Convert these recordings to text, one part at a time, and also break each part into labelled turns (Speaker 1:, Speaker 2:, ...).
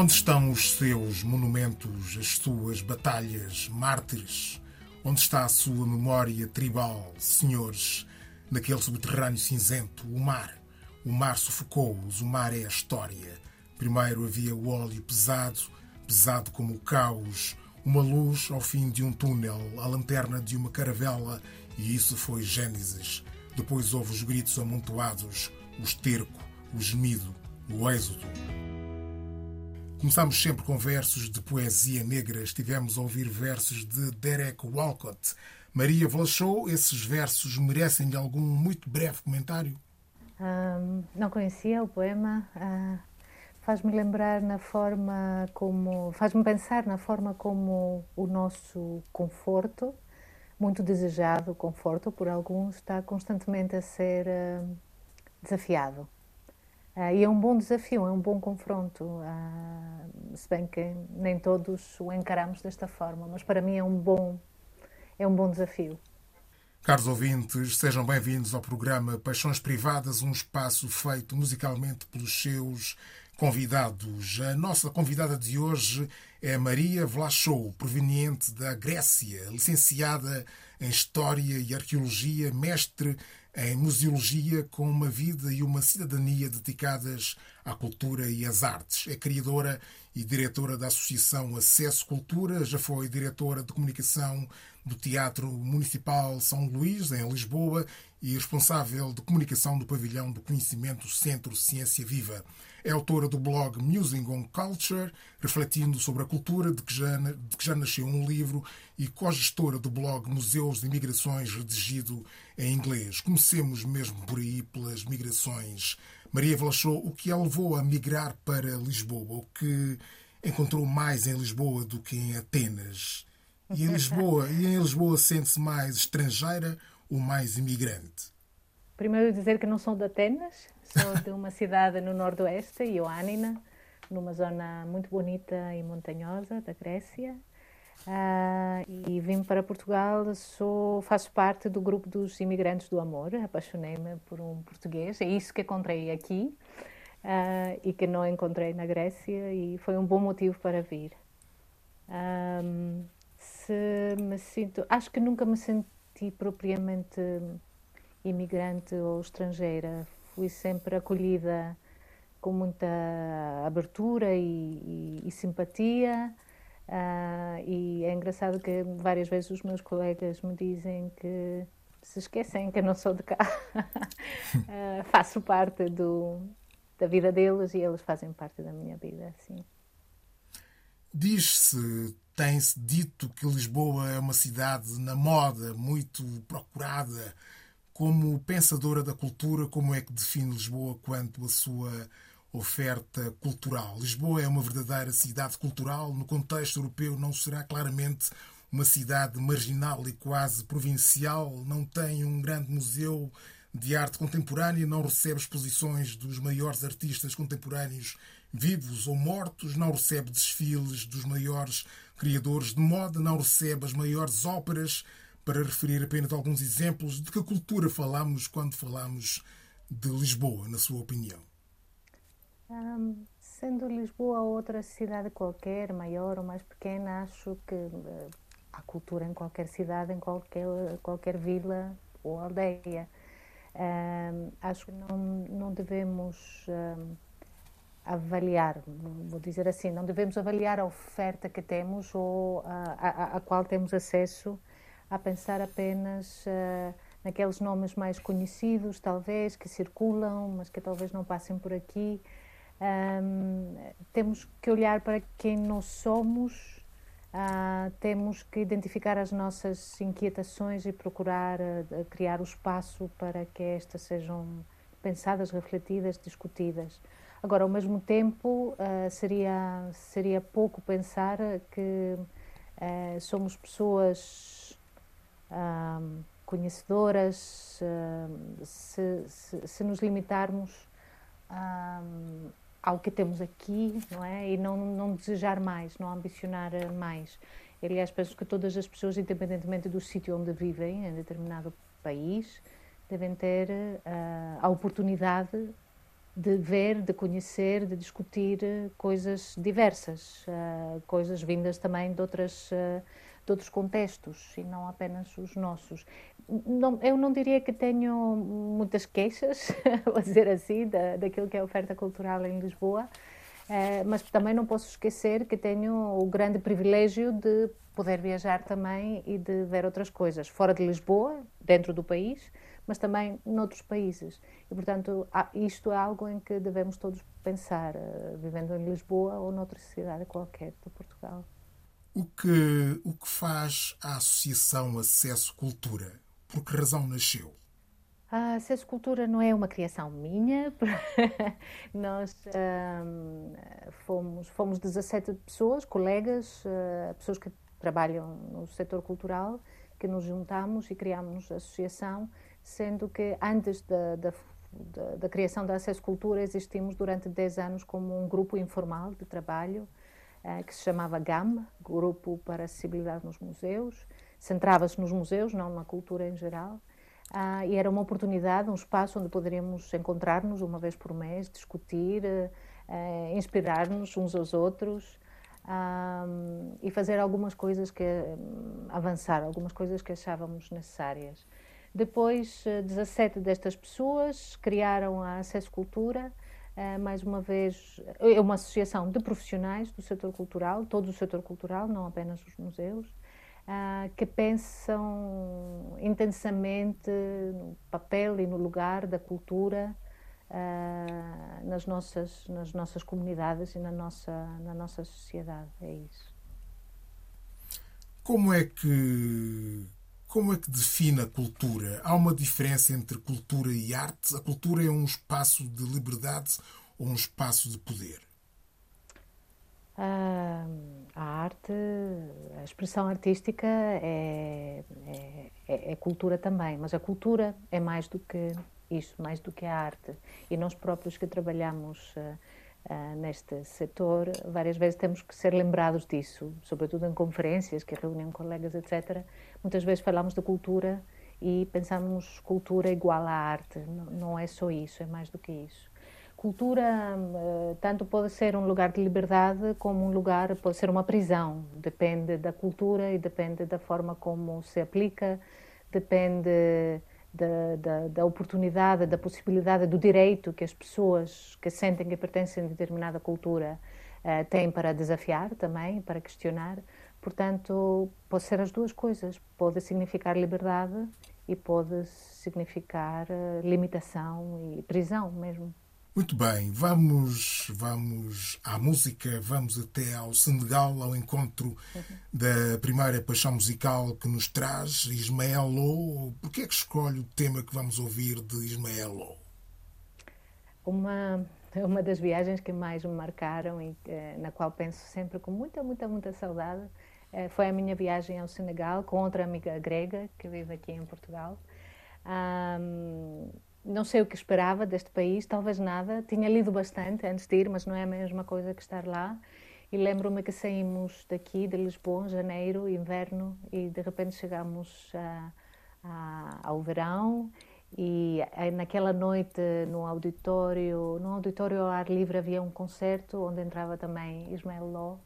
Speaker 1: Onde estão os seus monumentos, as suas batalhas, mártires? Onde está a sua memória tribal, senhores? Naquele subterrâneo cinzento, o mar. O mar sufocou-os, o mar é a história. Primeiro havia o óleo pesado, pesado como o caos, uma luz ao fim de um túnel, a lanterna de uma caravela, e isso foi Gênesis. Depois houve os gritos amontoados, o esterco, o gemido, o êxodo. Começamos sempre com versos de poesia negra. Estivemos a ouvir versos de Derek Walcott. Maria Vlachou, esses versos merecem algum muito breve comentário?
Speaker 2: Um, não conhecia o poema. Uh, faz-me lembrar na forma como. faz-me pensar na forma como o nosso conforto, muito desejado conforto por alguns, está constantemente a ser uh, desafiado. Uh, e é um bom desafio, é um bom confronto, uh, se bem que nem todos o encaramos desta forma, mas para mim é um bom, é um bom desafio.
Speaker 1: Caros ouvintes, sejam bem-vindos ao programa Paixões Privadas, um espaço feito musicalmente pelos seus convidados. A nossa convidada de hoje é Maria Vlachou, proveniente da Grécia, licenciada em História e Arqueologia, mestre em museologia com uma vida e uma cidadania dedicadas à cultura e às artes. É criadora e diretora da Associação Acesso Cultura, já foi diretora de comunicação do Teatro Municipal São Luís, em Lisboa, e responsável de comunicação do Pavilhão do Conhecimento Centro Ciência Viva. É autora do blog Musing on Culture, refletindo sobre a cultura, de que já, de que já nasceu um livro, e co-gestora do blog Museus de Migrações, redigido em inglês. Comecemos mesmo por aí pelas migrações. Maria Vlachou, o que a levou a migrar para Lisboa? O que encontrou mais em Lisboa do que em Atenas? E em Lisboa, e em Lisboa sente-se mais estrangeira ou mais imigrante?
Speaker 2: Primeiro dizer que não sou de Atenas, sou de uma cidade no noroeste, Ioannina, numa zona muito bonita e montanhosa da Grécia. Uh, e vim para Portugal, sou, faço parte do grupo dos imigrantes do amor, apaixonei-me por um português, é isso que encontrei aqui uh, e que não encontrei na Grécia e foi um bom motivo para vir. Um, se me sinto, acho que nunca me senti propriamente imigrante ou estrangeira. Fui sempre acolhida com muita abertura e, e, e simpatia. Uh, e é engraçado que várias vezes os meus colegas me dizem que se esquecem que eu não sou de cá. uh, faço parte do, da vida deles e eles fazem parte da minha vida, sim.
Speaker 1: Diz-se, tem-se dito que Lisboa é uma cidade na moda, muito procurada, como pensadora da cultura, como é que define Lisboa quanto à sua oferta cultural? Lisboa é uma verdadeira cidade cultural. No contexto europeu, não será claramente uma cidade marginal e quase provincial. Não tem um grande museu de arte contemporânea, não recebe exposições dos maiores artistas contemporâneos vivos ou mortos, não recebe desfiles dos maiores criadores de moda, não recebe as maiores óperas para referir apenas alguns exemplos de que cultura falamos quando falamos de Lisboa, na sua opinião?
Speaker 2: Um, sendo Lisboa outra cidade qualquer, maior ou mais pequena, acho que uh, há cultura em qualquer cidade, em qualquer, qualquer vila ou aldeia. Um, acho que não, não devemos avaliar, vou dizer assim, não devemos avaliar a oferta que temos ou a, a, a qual temos acesso a pensar apenas uh, naqueles nomes mais conhecidos, talvez, que circulam, mas que talvez não passem por aqui. Um, temos que olhar para quem nós somos, uh, temos que identificar as nossas inquietações e procurar uh, criar o espaço para que estas sejam pensadas, refletidas, discutidas. Agora, ao mesmo tempo, uh, seria, seria pouco pensar que somos pessoas conhecedoras, se, se, se, nos limitarmos um, ao que temos aqui, não é? E não, não desejar mais, não ambicionar mais. Aliás, penso que todas as pessoas, independentemente do sítio onde vivem, em determinado país, devem ter uh, a oportunidade de ver, de conhecer, de discutir coisas diversas, uh, coisas vindas também de, outras, uh, de outros contextos e não apenas os nossos. Não, eu não diria que tenho muitas queixas, a dizer assim, da, daquilo que é a oferta cultural em Lisboa, uh, mas também não posso esquecer que tenho o grande privilégio de poder viajar também e de ver outras coisas, fora de Lisboa, dentro do país, mas também noutros países. E, portanto, isto é algo em que devemos todos pensar, eh, vivendo em Lisboa ou noutra cidade qualquer de Portugal.
Speaker 1: O que, o que faz a Associação Acesso Cultura? Por que razão nasceu?
Speaker 2: A Acesso Cultura não é uma criação minha. Nós um, fomos, fomos 17 pessoas, colegas, uh, pessoas que trabalham no setor cultural, que nos juntamos e criamos a associação sendo que antes da, da, da, da criação da Acesso Cultura existimos durante 10 anos como um grupo informal de trabalho eh, que se chamava GAM, Grupo para Acessibilidade nos Museus, centrava-se nos museus, não na cultura em geral, ah, e era uma oportunidade, um espaço onde poderíamos encontrar-nos uma vez por mês, discutir, eh, inspirar-nos uns aos outros e fazer algumas coisas que avançar, algumas coisas que achávamos necessárias. Depois, 17 eh, destas pessoas criaram a Acesso Cultura, eh, mais uma vez, é uma associação de profissionais do setor cultural, todo o setor cultural, não apenas os museus, eh, que pensam intensamente no papel e no lugar da cultura nas nossas, nas nossas comunidades e na nossa, na nossa sociedade. É isso.
Speaker 1: Como é que como é que define a cultura? Há uma diferença entre cultura e arte? A cultura é um espaço de liberdade ou um espaço de poder?
Speaker 2: a arte, a expressão artística é, é, é, é, cultura também, mas a cultura é mais do que isso, mais do que a arte. E nós próprios que trabalhamos uh, neste setor, várias vezes temos que ser lembrados disso, sobretudo em conferências que reúnem colegas, etc. Muitas vezes falamos de cultura e pensamos cultura igual à arte. Não, não é só isso, é mais do que isso. Cultura uh, tanto pode ser um lugar de liberdade como um lugar, pode ser uma prisão. Depende da cultura e depende da forma como se aplica, depende da, da, da, oportunidade, da possibilidade, do direito que as pessoas que sentem que pertencem a determinada cultura uh, têm para desafiar também, para questionar. Portanto, pode ser as duas coisas. Pode significar liberdade e pode significar uh, limitação e prisão mesmo.
Speaker 1: Muito bem, vamos, vamos à música, vamos até ao Senegal, ao encontro da primeira paixão musical que nos traz, Ismael Lo. Por que é que escolhe o tema que vamos ouvir de Ismael Lo?
Speaker 2: Uma, uma das viagens que mais me marcaram e eh, na qual penso sempre com muita, muita, muita saudade eh, foi a minha viagem ao Senegal com outra amiga grega que vive aqui em Portugal. Não sei o que esperava deste país, talvez nada. Tinha lido bastante antes de ir, mas não é a mesma coisa que estar lá. E lembro-me que saímos daqui, de Lisboa, em janeiro, inverno, e de repente chegamos a, a, ao verão. E naquela noite, no auditório, no auditório ao ar livre, havia um concerto onde entrava também Ismael Ló.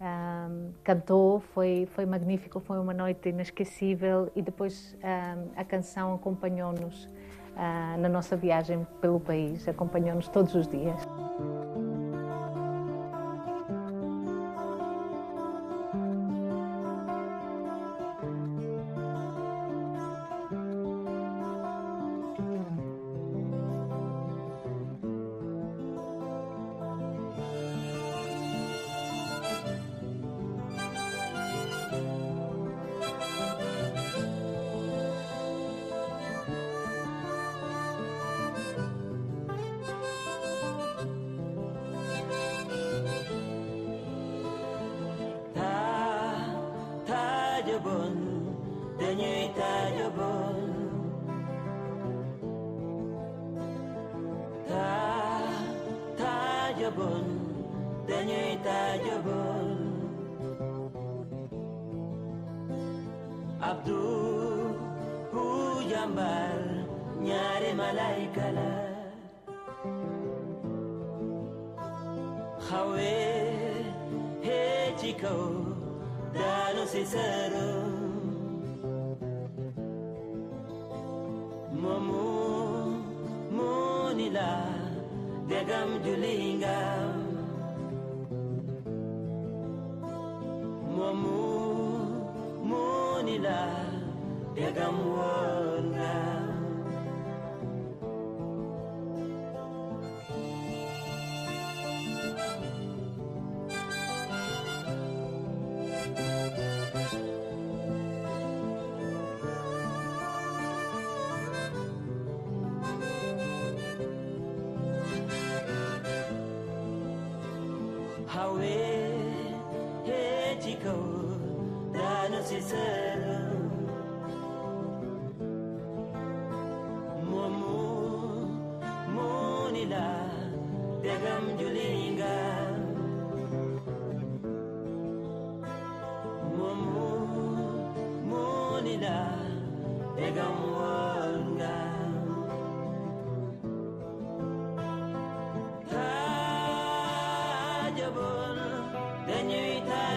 Speaker 2: Um, cantou, foi, foi magnífico, foi uma noite inesquecível e depois um, a canção acompanhou-nos na nossa viagem pelo país, acompanhou-nos todos os dias.
Speaker 3: Munila degam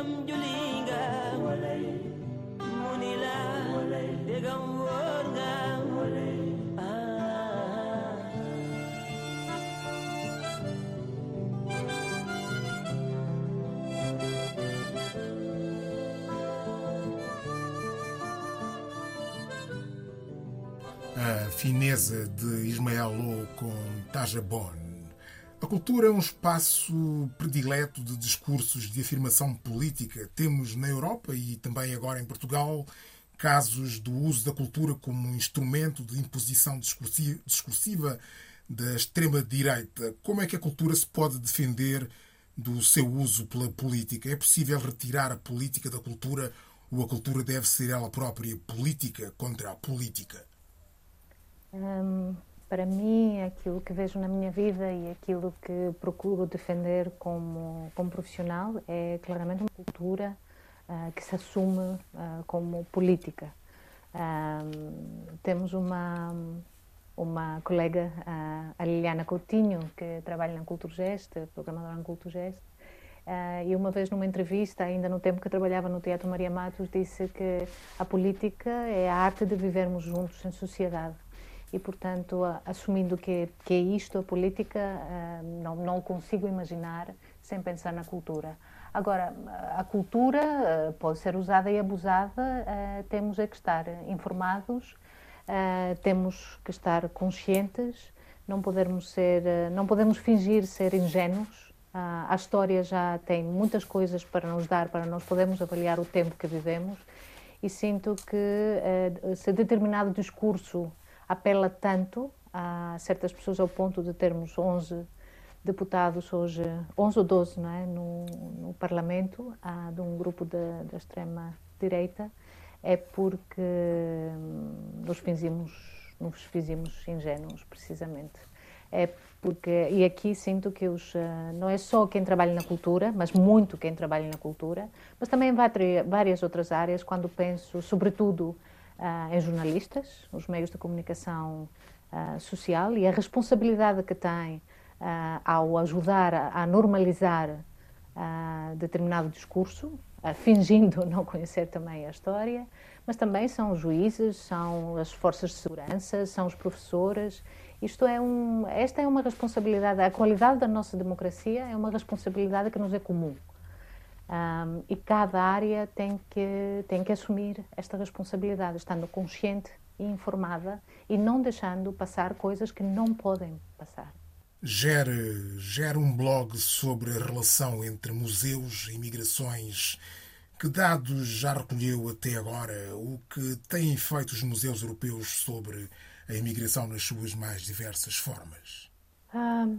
Speaker 3: dégam juli nga mu ni la dégam wóor nga
Speaker 1: a fineza de Ismael Lô com Taja Bon. Cultura é um espaço predileto de discursos de afirmação política. Temos na Europa e também agora em Portugal casos do uso da cultura como um instrumento de imposição discursiva da extrema-direita. Como é que a cultura se pode defender do seu uso pela política? É possível retirar a política da cultura ou a cultura deve ser ela própria política contra a política?
Speaker 2: Um, para mim, aquilo que vejo na minha vida e aquilo que procuro defender como, como profissional é claramente uma cultura uh, que se assume uh, como política. Um, temos uma, uma colega, uh, a Liliana Coutinho, que trabalha na Culturgest, programadora na Culturgest, Uh, e uma vez numa entrevista, ainda no tempo que trabalhava no Teatro Maria Matos, disse que a política é a arte de vivermos juntos em sociedade e, portanto, assumindo que, que é isto, a política, eh, não, não consigo imaginar sem pensar na cultura. Agora, a cultura eh, pode ser usada e abusada, eh, temos é que estar informados, temos que estar conscientes, não podemos, ser, não podemos fingir ser ingênuos. A história já tem muitas coisas para nos dar, para nós podermos avaliar o tempo que vivemos e sinto que se determinado discurso apela tanto a certas pessoas ao ponto de termos 11 deputados hoje, 11 ou 12 não é? no, no Parlamento, ah, de um grupo da extrema direita, é porque hum, nos fizemos, nos fizemos ingênuos, precisamente. É porque, e aqui sinto que os, ah, não é só quem trabalha na cultura, mas muito quem trabalha na cultura, mas também em várias outras áreas, quando penso, sobretudo, uh, em jornalistas, os meios de comunicação uh, social e a responsabilidade que têm uh, ao ajudar a, a normalizar determinado discurso, fingindo não conhecer também a história, mas também são os juízes, são as forças de segurança, são os professores. Isto é um, esta é uma responsabilidade, a qualidade da nossa democracia é uma responsabilidade que nos é comum. Um, e cada área tem que, tem que assumir esta responsabilidade, estando consciente e informada e não deixando passar coisas que não podem passar.
Speaker 1: Gere, gere um blog sobre a relação entre museus e migrações. Que dados já recolheu até agora? O que têm feito os museus europeus sobre a imigração nas suas mais diversas formas?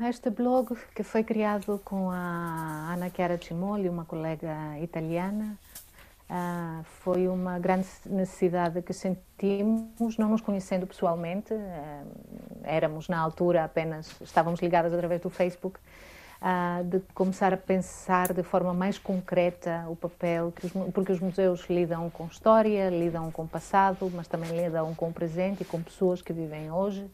Speaker 2: Este blog que foi criado com a Ana Chiara Cimoli, uma colega italiana, uh, foi uma grande necessidade que sentimos, não nos conhecendo pessoalmente, uh, éramos na altura apenas, estávamos ligadas através do Facebook, de começar a pensar de forma mais concreta o papel, que os, porque os museus lidam com história, lidam com o passado, mas também lidam com o presente e com pessoas que vivem hoje.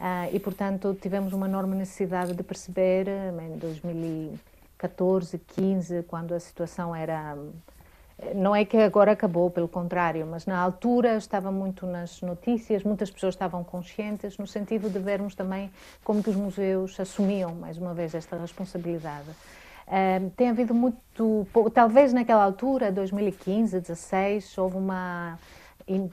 Speaker 2: Uh, e, portanto, tivemos uma enorme necessidade de perceber, em 2014, 15, quando a situação era. Não é que agora acabou, pelo contrário, mas na altura estava muito nas notícias, muitas pessoas estavam conscientes, no sentido de vermos também como que os museus assumiam, mais uma vez, esta responsabilidade. Uh, tem havido muito. Talvez naquela altura, 2015, 2016, houve uma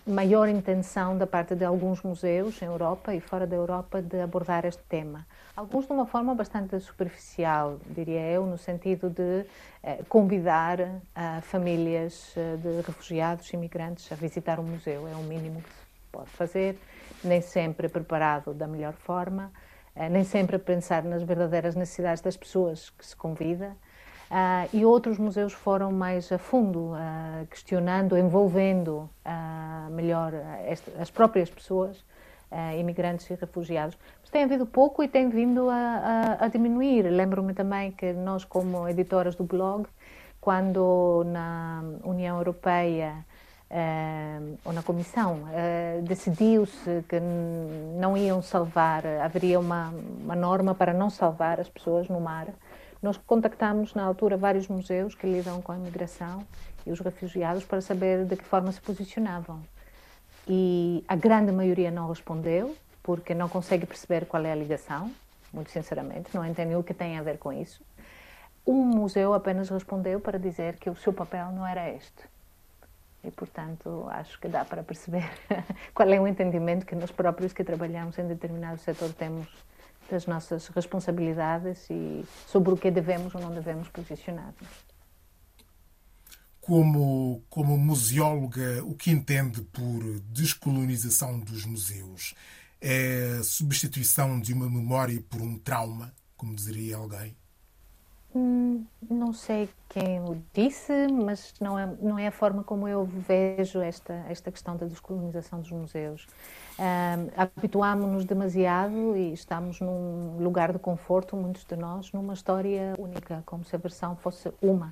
Speaker 2: maior intenção da parte de alguns museus em Europa e fora da Europa de abordar este tema. Alguns de uma forma bastante superficial, diria eu, no sentido de eh, convidar eh, famílias eh, de refugiados imigrantes a visitar o museu. É o mínimo que se pode fazer, nem sempre preparado da melhor forma, eh, nem sempre pensar nas verdadeiras necessidades das pessoas que se convida. Uh, e outros museus foram mais a fundo, uh, questionando, envolvendo uh, melhor as próprias pessoas, imigrantes e refugiados. Mas tem havido pouco e tem vindo a, a, a diminuir. Lembro-me também que nós, como editoras do blog, quando na União Europeia ou na Comissão decidiu-se que não iam salvar, haveria uma, uma norma para não salvar as pessoas no mar, nós contactámos na altura vários museus que lidam com a imigração e os refugiados para saber de que forma se posicionavam. E a grande maioria não respondeu, porque não consegue perceber qual é a ligação, muito sinceramente, não entende o que tem a ver com isso. Um museu apenas respondeu para dizer que o seu papel não era este. E, portanto, acho que dá para perceber qual é o entendimento que nós próprios que trabalhamos em determinado setor temos das nossas responsabilidades e sobre o que devemos ou não devemos posicionar-nos.
Speaker 1: Como, como museóloga, o que entende por descolonização dos museus? É a substituição de uma memória por um trauma, como diria alguém?
Speaker 2: Hum, não sei quem o disse, mas não é, não é a forma como eu vejo esta, esta questão da descolonização dos museus. Um, Habituámos-nos demasiado e estamos num lugar de conforto, muitos de nós, numa história única, como se a versão fosse uma.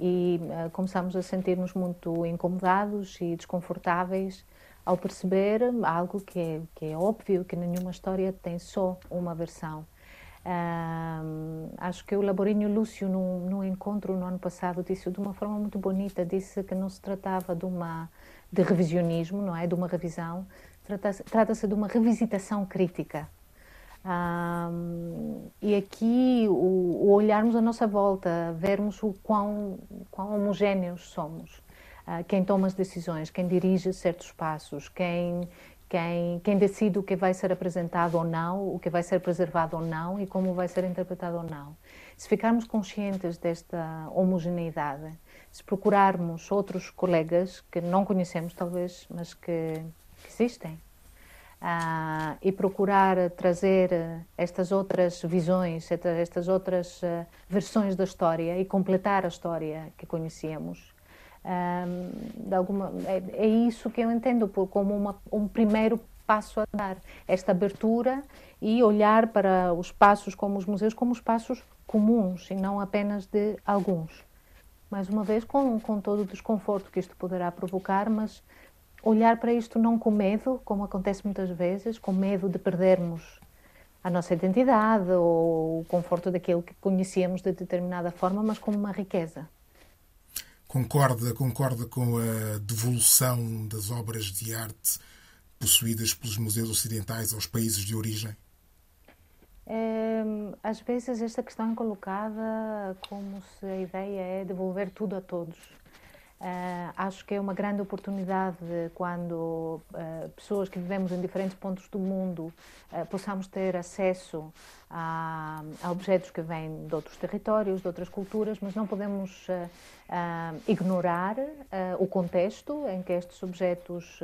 Speaker 2: E uh, começamos a sentir-nos muito incomodados e desconfortáveis ao perceber algo que é, que é óbvio, que nenhuma história tem só uma versão. Acho que o Laborinho Lúcio, num, num encontro no ano passado, disse de uma forma muito bonita, disse que não se tratava de uma de revisionismo, não é, de uma revisão, trata-se trata de uma revisitação crítica. E aqui o, o, olharmos à nossa volta, vermos o quão, quão homogéneos somos, uh, quem toma as decisões, quem dirige certos passos, quem, quem, quem decide o que vai ser apresentado ou não, o que vai ser preservado ou não e como vai ser interpretado ou não. Se ficarmos conscientes desta homogeneidade, se procurarmos outros colegas que não conhecemos talvez, mas que que existem. Uh, e procurar trazer estas outras visões, estas outras uh, versões da história e completar a história que conhecíamos. Um, alguma, é, é, isso que eu entendo por, como uma, um primeiro passo a dar, esta abertura e olhar para os passos como os museus como espaços comuns e não apenas de alguns. Mais uma vez, com, com todo o desconforto que isto poderá provocar, mas olhar para isto não com medo, como acontece muitas vezes, com medo de perdermos a nossa identidade ou o conforto daquilo que conhecíamos de determinada forma, mas como uma riqueza.
Speaker 1: Concorda, concorda com a devolução das obras de arte possuídas pelos museus ocidentais aos países de origem?
Speaker 2: É, às vezes esta questão é colocada como se a ideia é devolver tudo a todos. Uh, acho que é uma grande oportunidade quando uh, pessoas que vivemos em diferentes pontos do mundo uh, possamos ter acesso a, a, objetos que vêm de outros territórios, de outras culturas, mas não podemos ignorar o contexto em que estes objetos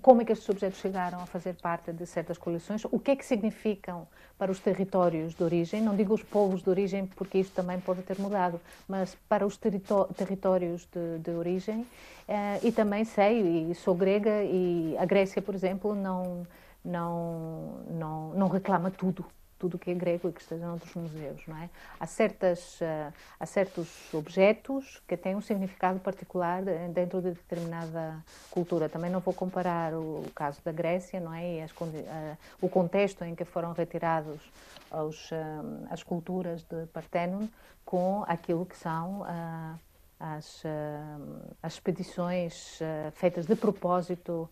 Speaker 2: como é que estes objetos chegaram a fazer parte de certas coleções, o que é que significam para os territórios de origem, não digo os povos de origem, porque isto também pode ter mudado, mas para os territórios de, de origem, eh, e também sei, e sou grega, e a Grécia, por exemplo, não, não, não, não reclama tudo tudo que é grego e que esteja noutros museus, não é? Há, certas, uh, há certos objetos que têm um significado particular dentro de determinada cultura. Também não vou comparar o, o caso da Grécia, não é? E as, uh, o contexto em que foram retirados os, uh, as culturas de Partenon com aquilo que são as, expedições feitas de propósito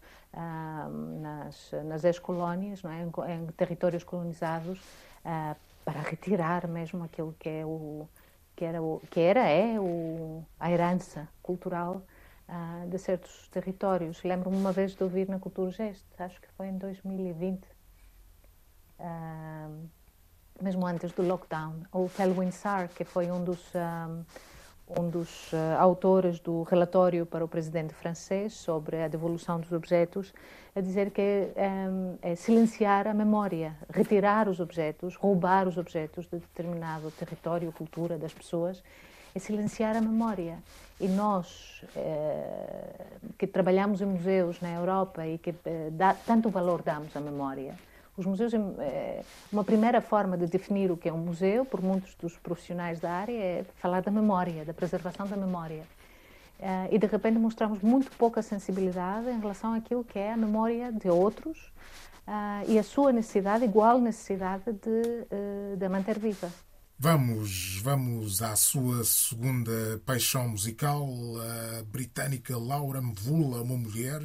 Speaker 2: nas, nas ex-colónias, é? em, em, territórios colonizados, uh, para retirar mesmo aquilo que é o que era o que era é o, a herança cultural uh, de certos territórios. Lembro-me uma vez de ouvir na Cultura Geste, acho que foi em 2020, uh, mesmo antes do lockdown, o Felwyn Sarr, que foi um dos dos uh, autores do relatório para o presidente francês sobre a devolução dos objetos, a dizer que um, é silenciar a memória, retirar os objetos, roubar os objetos de determinado território, cultura das pessoas, é silenciar a memória. E nós, eh, que trabalhamos em museus na Europa e que eh, dá, tanto valor damos à memória, os museus, é, uma primeira forma de definir o que é um museu, por muitos dos profissionais da área, é falar da memória, da preservação da memória. É, e de repente mostramos muito pouca sensibilidade em relação àquilo que é a memória de outros é, e a sua necessidade, igual necessidade de, é, de manter viva.
Speaker 1: Vamos, vamos à sua segunda paixão musical, a britânica Laura Mvula, uma mulher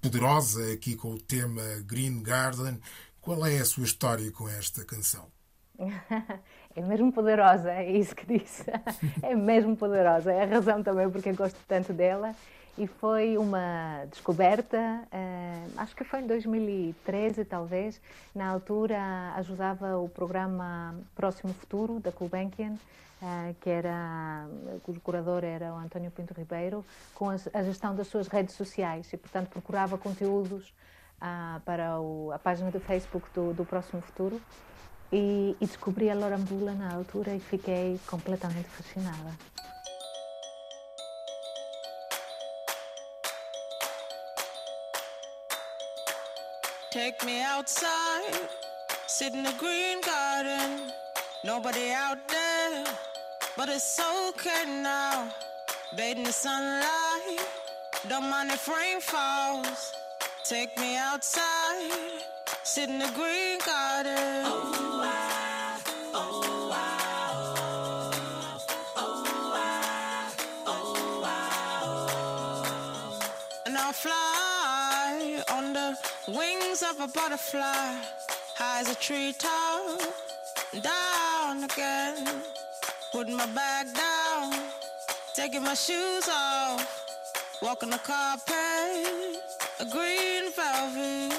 Speaker 1: poderosa aqui com o tema Green Garden. Qual é a sua história com esta canção?
Speaker 2: É mesmo poderosa, é isso que disse. É mesmo poderosa. É a razão também porque eu gosto tanto dela. E foi uma descoberta, eh, acho que foi em 2013, talvez. Na altura, ajudava o programa Próximo Futuro, da Gulbenkian, eh, que era, cujo curador era o António Pinto Ribeiro, com a gestão das suas redes sociais e, portanto, procurava conteúdos ah, para a página do Facebook do, do Próximo Futuro e, e descobri a Lorambula na altura e fiquei completamente fascinada. Take me outside, sit in the green garden, nobody out there, but it's okay now. Bathe in the sunlight, don't mind if rain falls. Take me outside, sit in the green garden. Oh, wings of a butterfly, high as a treetop, down again. Putting my bag down, taking my shoes off, walking the carpet a green velvet.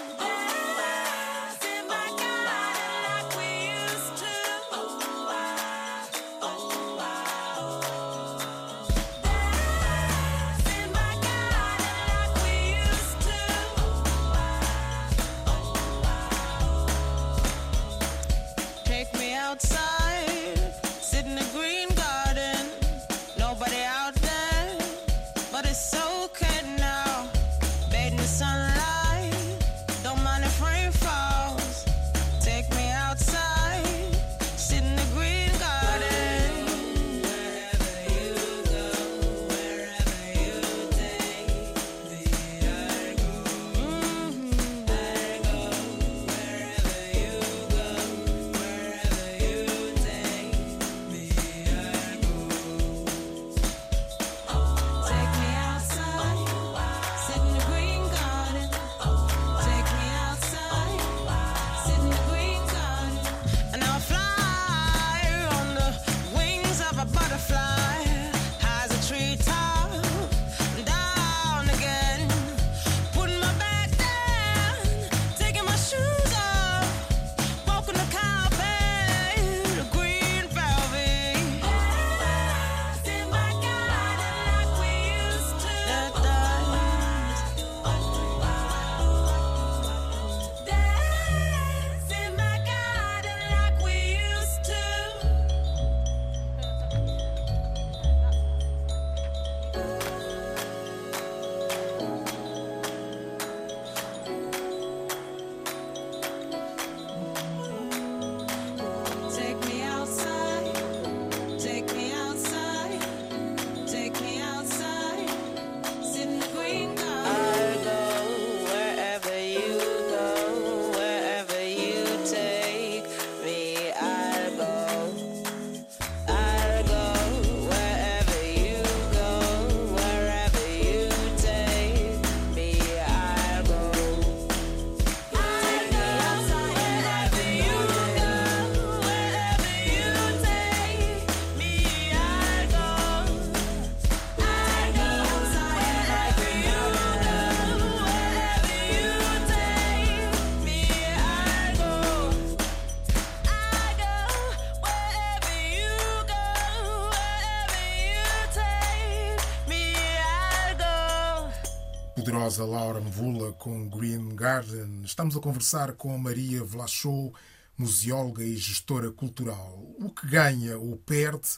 Speaker 1: Poderosa Laura Mvula com Green Garden. Estamos a conversar com Maria Vlachou, museóloga e gestora cultural. O que ganha ou perde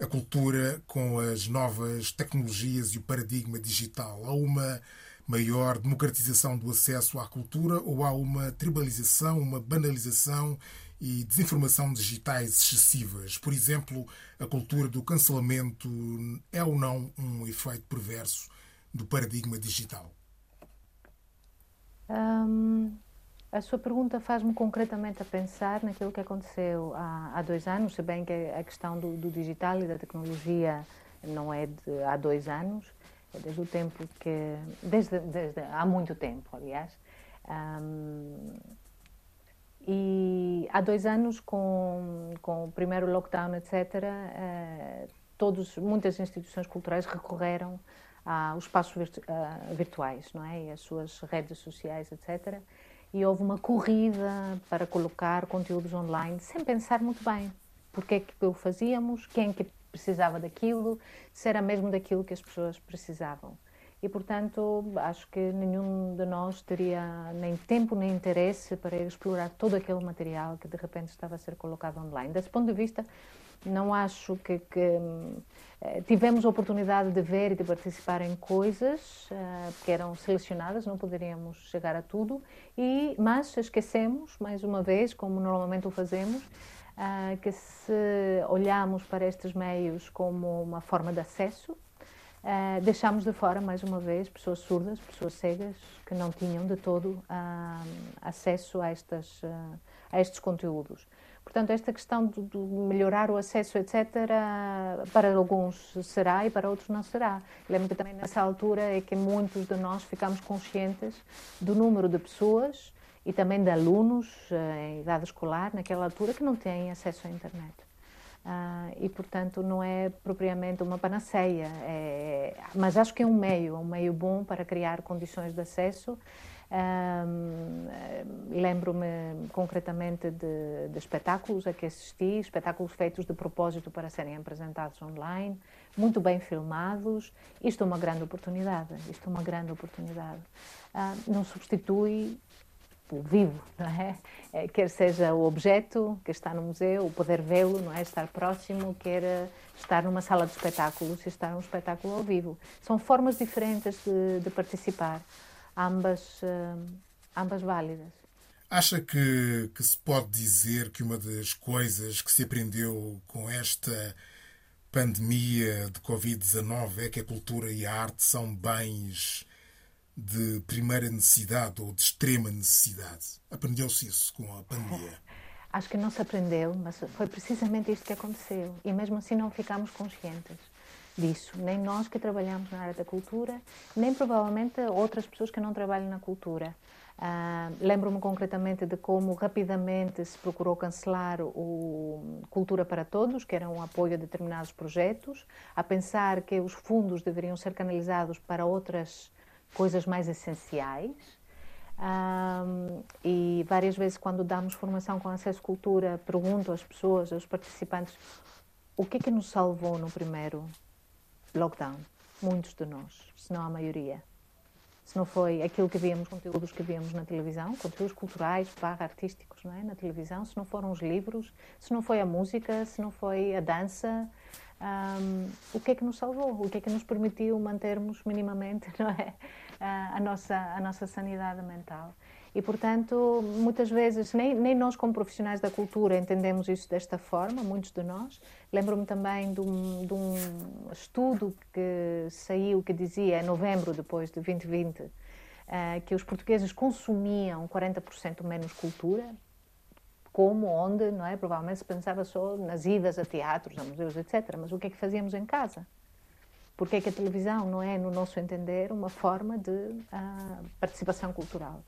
Speaker 1: a cultura com as novas tecnologias e o paradigma digital? Há uma maior democratização do acesso à cultura ou há uma tribalização, uma banalização e desinformação digitais excessivas? Por exemplo, a cultura do cancelamento é ou não um efeito perverso do paradigma digital?
Speaker 2: Um, a sua pergunta faz-me concretamente a pensar naquilo que aconteceu há, há, dois anos, se bem que a questão do, do digital e da tecnologia não é de há dois anos, é desde o tempo que. desde, desde há muito tempo, aliás. Um, e há dois anos, com, com o primeiro lockdown, etc., uh, eh, todos, muitas instituições culturais recorreram aos espaços virtu uh, virtuais, não é? E as suas redes sociais, etc. E houve uma corrida para colocar conteúdos online, sem pensar muito bem porque é que o fazíamos, quem é que precisava daquilo, se era mesmo daquilo que as pessoas precisavam. E, portanto, acho que nenhum de nós teria nem tempo nem interesse para explorar todo aquele material que de repente estava a ser colocado online. Desse ponto de vista, não acho que, que eh, tivemos a oportunidade de ver e de participar em coisas uh, que eram selecionadas, não poderíamos chegar a tudo, e, mas esquecemos, mais uma vez, como normalmente o fazemos, uh, que se olhamos para estes meios como uma forma de acesso, uh, deixamos de fora, mais uma vez, pessoas surdas, pessoas cegas, que não tinham de todo uh, acesso a, estas, a estes conteúdos. Portanto, esta questão de, de, melhorar o acesso, etc., para alguns será e para outros não será. Lembro que também nessa altura é que muitos de nós ficamos conscientes do número de pessoas e também de alunos eh, em idade escolar, naquela altura, que não têm acesso à internet. Uh, e, portanto, não é propriamente uma panaceia, é, mas acho que é um meio, um meio bom para criar condições de acesso. Um, Lembro-me concretamente de, de, espetáculos a que assisti, espetáculos feitos de propósito para serem apresentados online, muito bem filmados. Isto é uma grande oportunidade, isto é uma grande oportunidade. Não substitui o vivo, não é? é? Quer seja o objeto que está no museu, o poder vê-lo, não é? Estar próximo, quer eh, estar numa sala de espetáculos e estar num espetáculo ao vivo. São formas diferentes de, de participar, ambas, uh, ambas válidas.
Speaker 1: Acha que, que se pode dizer que uma das coisas que se aprendeu com esta pandemia de Covid-19 é que a cultura e a arte são bens de primeira necessidade ou de extrema necessidade? Aprendeu-se isso com a pandemia?
Speaker 2: Acho que não se aprendeu, mas foi precisamente isto que aconteceu. E mesmo assim não ficamos conscientes disso. Nem nós que trabalhamos na área da cultura, nem provavelmente outras pessoas que não trabalham na cultura. Uh, Lembro-me concretamente de como rapidamente se procurou cancelar o Cultura para Todos, que era um apoio a determinados projetos, a pensar que os fundos deveriam ser canalizados para outras coisas mais essenciais. Um, e várias vezes, quando damos formação com acesso à cultura, pergunto às pessoas, aos participantes, o que é que nos salvou no primeiro lockdown? Muitos de nós, se não a maioria. Se não foi aquilo que víamos, conteúdos que víamos na televisão, conteúdos culturais, barra artísticos, não é? Na televisão, se não foram os livros, se não foi a música, se não foi a dança, um, o que é que nos salvou? O que é que nos permitiu mantermos minimamente, não é? a, nossa, a nossa sanidade mental. E, portanto, muitas vezes, nem, nem nós, como profissionais da cultura, entendemos isso desta forma, muitos de nós. Lembro-me também de um, de um, estudo que saiu que dizia, em novembro, depois de 2020, uh, eh, que os portugueses consumiam 40% menos cultura. Como, onde, não é? Provavelmente se pensava só nas idas a teatros, a museus, etc. Mas o que é que fazíamos em casa? Porque é que a televisão não é, no nosso entender, uma forma de uh, participação cultural?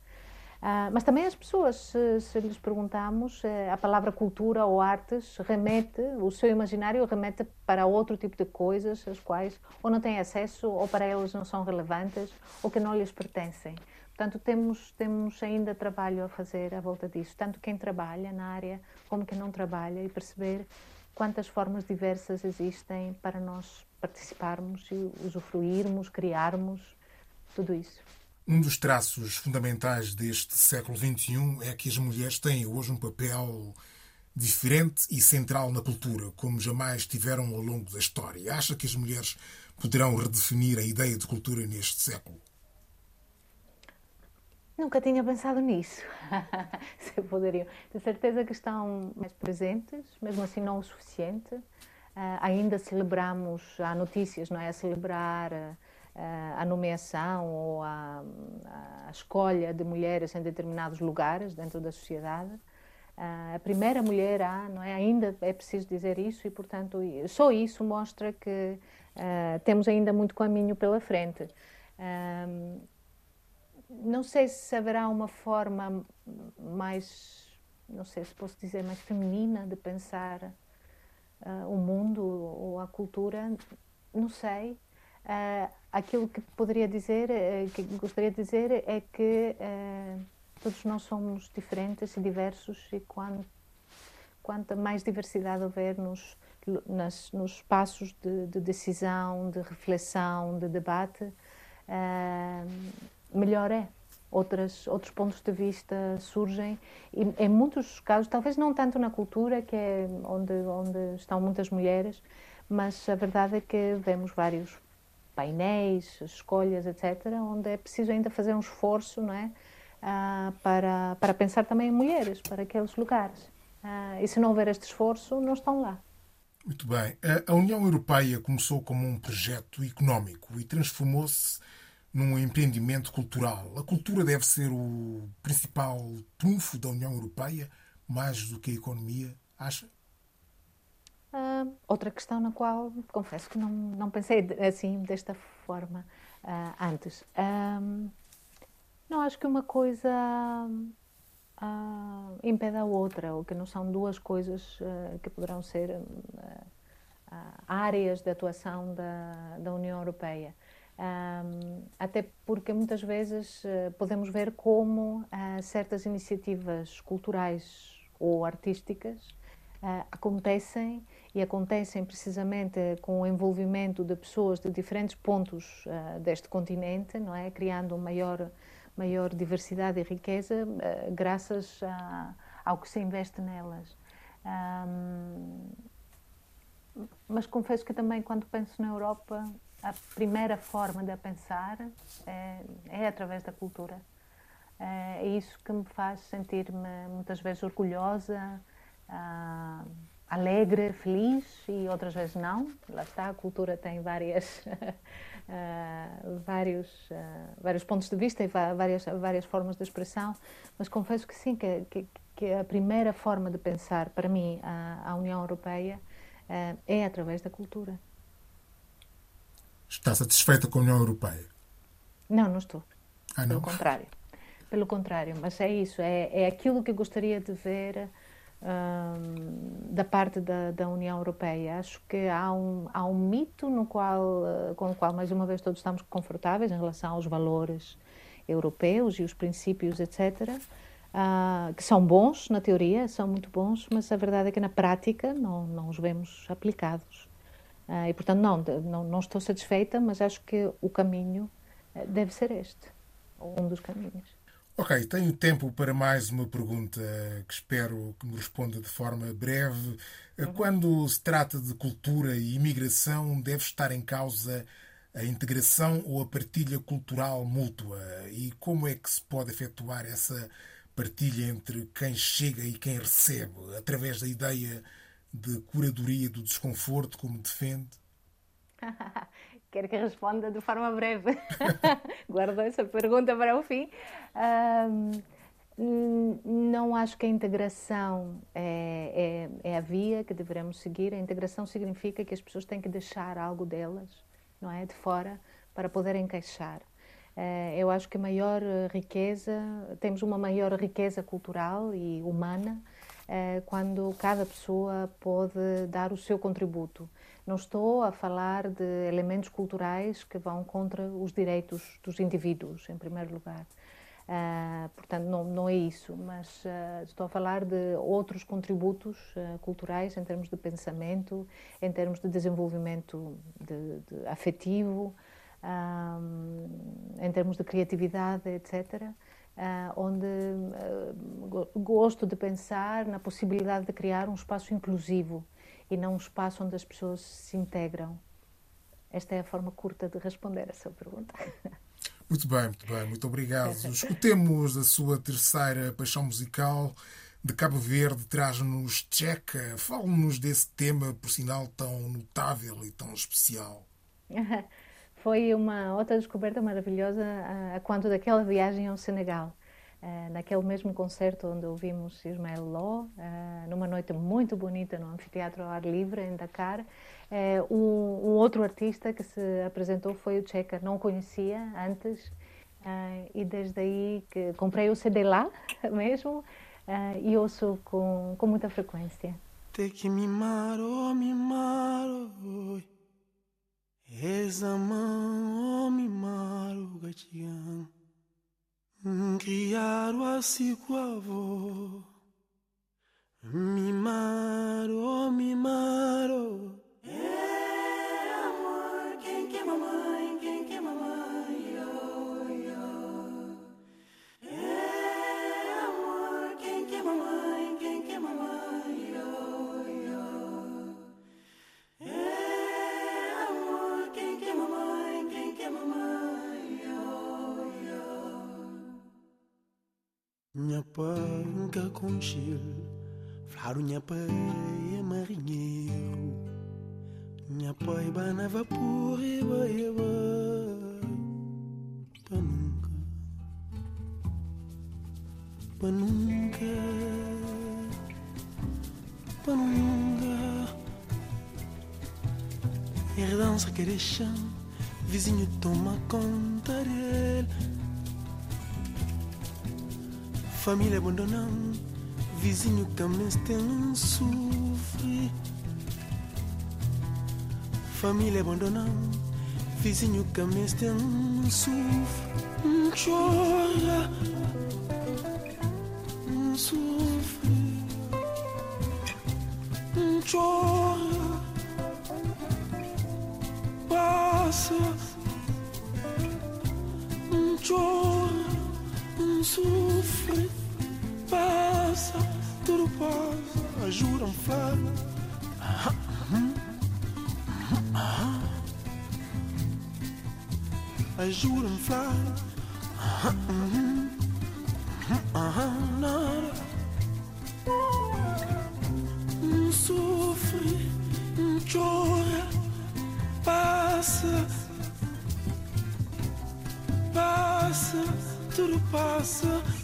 Speaker 2: Uh, mas também as pessoas, se, se lhes perguntamos, uh, a palavra cultura ou artes remete, o seu imaginário remete para outro tipo de coisas, as quais ou não têm acesso, ou para elas não são relevantes, ou que não lhes pertencem. Portanto, temos, temos ainda trabalho a fazer à volta disso, tanto quem trabalha na área como quem não trabalha, e perceber quantas formas diversas existem para nós participarmos e usufruirmos, criarmos tudo isso.
Speaker 1: Um dos traços fundamentais deste século XXI é que as mulheres têm hoje um papel diferente e central na cultura, como jamais tiveram ao longo da história. Acha que as mulheres poderão redefinir a ideia de cultura neste século?
Speaker 2: Nunca tinha pensado nisso. Se poderiam. Tenho certeza que estão mais presentes, mesmo assim não o suficiente. Uh, ainda celebramos, há notícias, não é? A celebrar uh, a nomeação ou a, a, escolha de mulheres em determinados lugares dentro da sociedade. Uh, a primeira mulher há, não é? Ainda é preciso dizer isso e, portanto, só isso mostra que temos ainda muito caminho pela frente não sei se haverá uma forma mais, não sei se posso dizer, mais feminina de pensar uh, o mundo ou a cultura, não sei. Uh, aquilo que poderia dizer, uh, que gostaria de dizer é que uh, todos nós somos diferentes e diversos e quanta mais diversidade houver nos, nas, nos espaços de, de decisão, de reflexão, de debate, melhor é. Outras, outros pontos de vista surgem e em muitos casos, talvez não tanto na cultura, que é onde, onde estão muitas mulheres, mas a verdade é que vemos vários painéis, escolhas, etc., onde é preciso ainda fazer um esforço não é? Ah, para, para pensar também em mulheres, para aqueles lugares. Ah, e se não houver este esforço, não estão lá.
Speaker 1: Muito bem. A União Europeia começou como um projeto económico e transformou-se num empreendimento cultural. A cultura deve ser o principal trunfo da União Europeia, mais do que a economia, acha?
Speaker 2: Uh, outra questão na qual confesso que não, não pensei assim, desta forma, uh, antes. Uh, não acho que uma coisa impede a outra, ou que não são duas coisas que poderão ser áreas de atuação da, da União Europeia. Um, até porque muitas vezes uh, podemos ver como uh, certas iniciativas culturais ou artísticas uh, acontecem e acontecem precisamente com o envolvimento de pessoas de diferentes pontos deste continente, não é, criando maior maior diversidade e riqueza graças a, ao que se investe nelas. Um, mas confesso que também quando penso na Europa a primeira forma de pensar é, é através da cultura. É, isso que me faz sentir-me muitas vezes orgulhosa, ah, alegre, feliz e outras vezes não. Lá está, a cultura tem várias, ah, vários, ah, vários pontos de vista e várias, várias formas de expressão, mas confesso que sim, que, que, que a primeira forma de pensar para mim a, a União Europeia é através da cultura.
Speaker 1: Está satisfeita com a União Europeia?
Speaker 2: Não, não estou.
Speaker 1: Ah,
Speaker 2: não? Pelo contrário. Pelo contrário, mas é isso, é, é aquilo que eu gostaria de ver um, da parte da, da, União Europeia. Acho que há um, há um mito no qual, eh, com o qual, mais uma vez, todos estamos confortáveis em relação aos valores europeus e os princípios, etc., uh, ah, que são bons na teoria, são muito bons, mas a verdade é que na prática não, não os vemos aplicados. Uh, e, portanto, não, não, não, estou satisfeita, mas acho que o caminho eh, deve ser este, um dos caminhos.
Speaker 1: Ok, tenho tempo para mais uma pergunta que espero que me responda de forma breve. Eh, uhum. Quando se trata de cultura e imigração, deve estar em causa a integração ou a partilha cultural mútua? E como é que se pode efetuar essa partilha entre quem chega e quem recebe, através da ideia de curadoria do desconforto, como defende?
Speaker 2: Quero que responda de forma breve. Guardo essa pergunta para o fim. Um, não acho que a integração é, é, é, a via que devemos seguir. A integração significa que as pessoas têm que deixar algo delas, não é, de fora, para poderem encaixar. Uh, eu acho que a maior riqueza, temos uma maior riqueza cultural e humana eh, quando cada pessoa pode dar o seu contributo. Não estou a falar de elementos culturais que vão contra os direitos dos indivíduos, em primeiro lugar. Uh, portanto, não, não é isso, mas uh, estou a falar de outros contributos uh, culturais em termos de pensamento, em termos de desenvolvimento de, de afetivo, em termos de criatividade, etc. Onde gosto de pensar na possibilidade de criar um espaço inclusivo e não um espaço onde as pessoas se integram. Esta é a forma curta de responder a sua pergunta.
Speaker 1: Muito bem, muito bem, muito obrigado. Escutemos a sua terceira paixão musical de Cabo Verde, traz-nos Tcheca. Fale-nos desse tema, por sinal, tão notável e tão especial.
Speaker 2: Foi uma outra descoberta maravilhosa a quanto daquela viagem ao Senegal. Uh, naquele mesmo concerto onde ouvimos Ismael Ló, uh, numa noite muito bonita no Anfiteatro ao Ar Livre, em Dakar. Uh, um, um, outro artista que se apresentou foi o Checa, não conhecia antes, e desde aí que comprei o CD lá mesmo e ouço com, com muita frequência.
Speaker 4: Te que mimar, oh mimar, oh, mão, oh mimar, oh. Criaram assim com a avó Mimaro, oh, mimaro.
Speaker 3: É
Speaker 4: Minha panca com chile Flaro minha pai é marinheiro. Minha pai bana vapor eba eba Pra nunca. Pra nunca. Pra nunca. Herdança que deixa Vizinho toma conta dele Família abandonando Vizinho tem sofre Família abandonada Vizinho tem sofre Chora Sofre Chora Passa Chora Sofre Passa tudo passa, ajuda-me falar. Ajuda-me falar. Nada. Sofre, chora, passa, passa, tudo passa.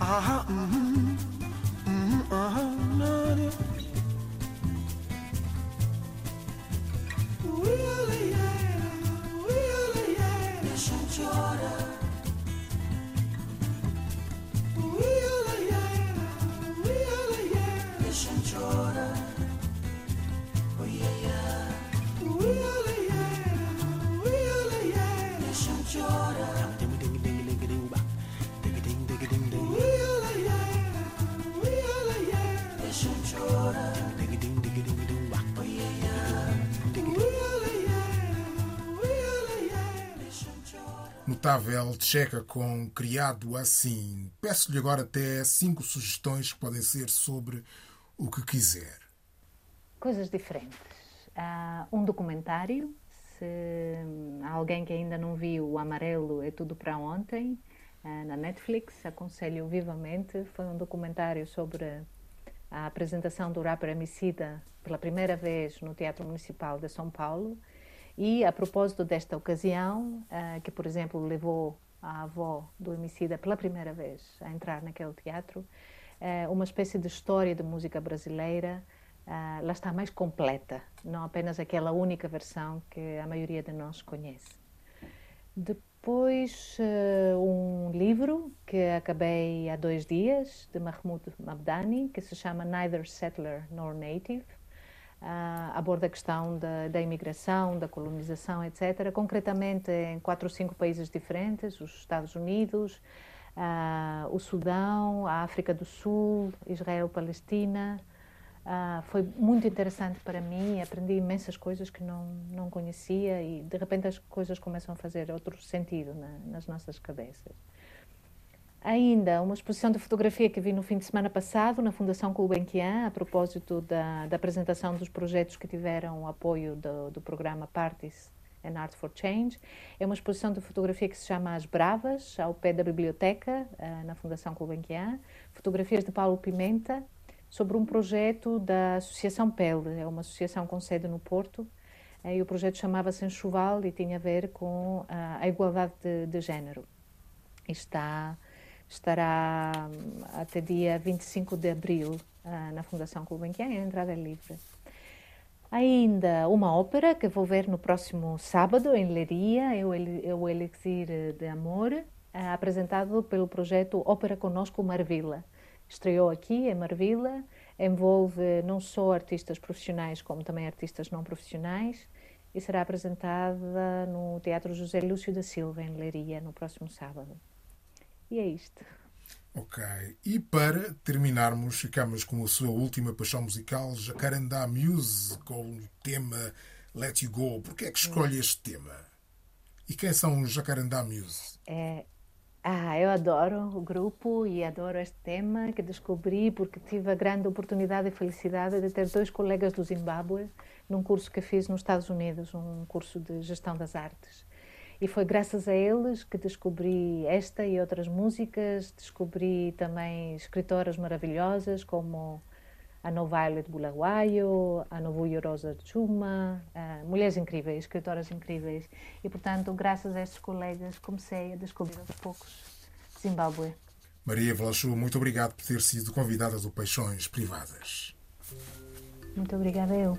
Speaker 4: Ah, hum, chorar.
Speaker 1: Notável Tcheca com Criado Assim. Peço-lhe agora até cinco sugestões que podem ser sobre o que quiser.
Speaker 2: Coisas diferentes. Um documentário, se há alguém que ainda não viu O Amarelo é Tudo para Ontem, ah, na Netflix, aconselho vivamente. Foi um documentário sobre a apresentação do rapper Emicida pela primeira vez no Teatro Municipal de São Paulo. E a propósito desta ocasião, uh, que por exemplo levou a avó do Emicida pela primeira vez a entrar naquele teatro, uh, uma espécie de história de música brasileira, uh, lá está mais completa, não apenas aquela única versão que a maioria de nós conhece. Depois, um livro que acabei há dois dias, de Mahmoud Mabdani, que se chama Neither Settler Nor Native, aborda a questão da, da, imigração, da colonização, etc., concretamente em quatro ou cinco países diferentes: os Estados Unidos, uh, o Sudão, a África do Sul, Israel, Palestina. Uh, foi muito interessante para mim, aprendi imensas coisas que não, não conhecia e de repente as coisas começam a fazer outro sentido na, nas nossas cabeças. Ainda uma exposição de fotografia que vi no fim de semana passado na Fundação Gulbenkian, a propósito da, da apresentação dos projetos que tiveram o apoio do, do programa Parties and Art for Change. É uma exposição de fotografia que se chama As Bravas, ao pé da biblioteca, uh, na Fundação Gulbenkian. Fotografias de Paulo Pimenta, sobre um projeto da Associação Pele, é uma associação com sede no Porto, eh, e o projeto chamava-se Enxoval e tinha a ver com uh, a igualdade de, de género. Está estará hum, até dia 25 de abril ah, na Fundação Gulbenkian, a entrada é livre. Ainda uma ópera que vou ver no próximo sábado em Leiria, é o Elixir de Amor, ah, apresentado pelo projeto Ópera Conosco Marvila. Estreou aqui em Marvila, envolve não só artistas profissionais como também artistas não profissionais e será apresentada no Teatro José Lúcio da Silva em Leiria no próximo sábado. E é isto.
Speaker 1: Ok. E para terminarmos, ficamos com a sua última paixão musical, Jacarandá Muse, com o tema Let You Go. Porquê é que escolhe este tema? E quem são os Jacarandá Muse?
Speaker 2: É, ah, eu adoro o grupo e adoro este tema que descobri porque tive a grande oportunidade e felicidade de ter dois colegas do Zimbábue num curso que fiz nos Estados Unidos, um curso de gestão das artes. E foi graças a eles que descobri esta e outras músicas, descobri também escritoras maravilhosas como a Violet Bulawayo, a Novuyo Rosa Chuma, uh, mulheres incríveis, escritoras incríveis. E, portanto, graças a estes colegas, comecei a descobrir aos poucos Zimbábue.
Speaker 1: Maria Vlachou, muito obrigado por ter sido convidada do Paixões Privadas.
Speaker 2: Muito obrigada eu.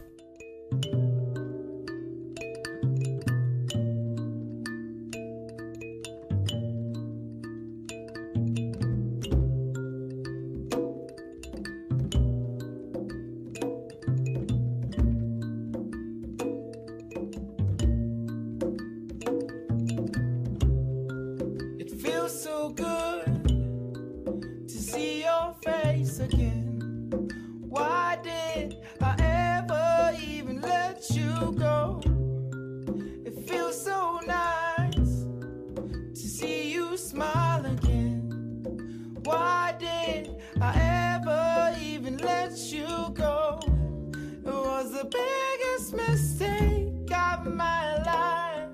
Speaker 5: Why did I ever even let you go? It was the biggest mistake of my life.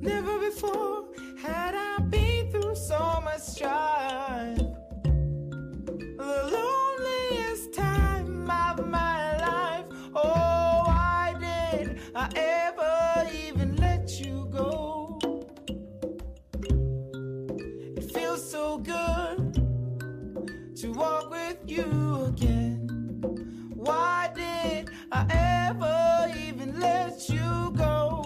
Speaker 5: Never before had I been through so much strife. Why did I ever even let
Speaker 2: you go?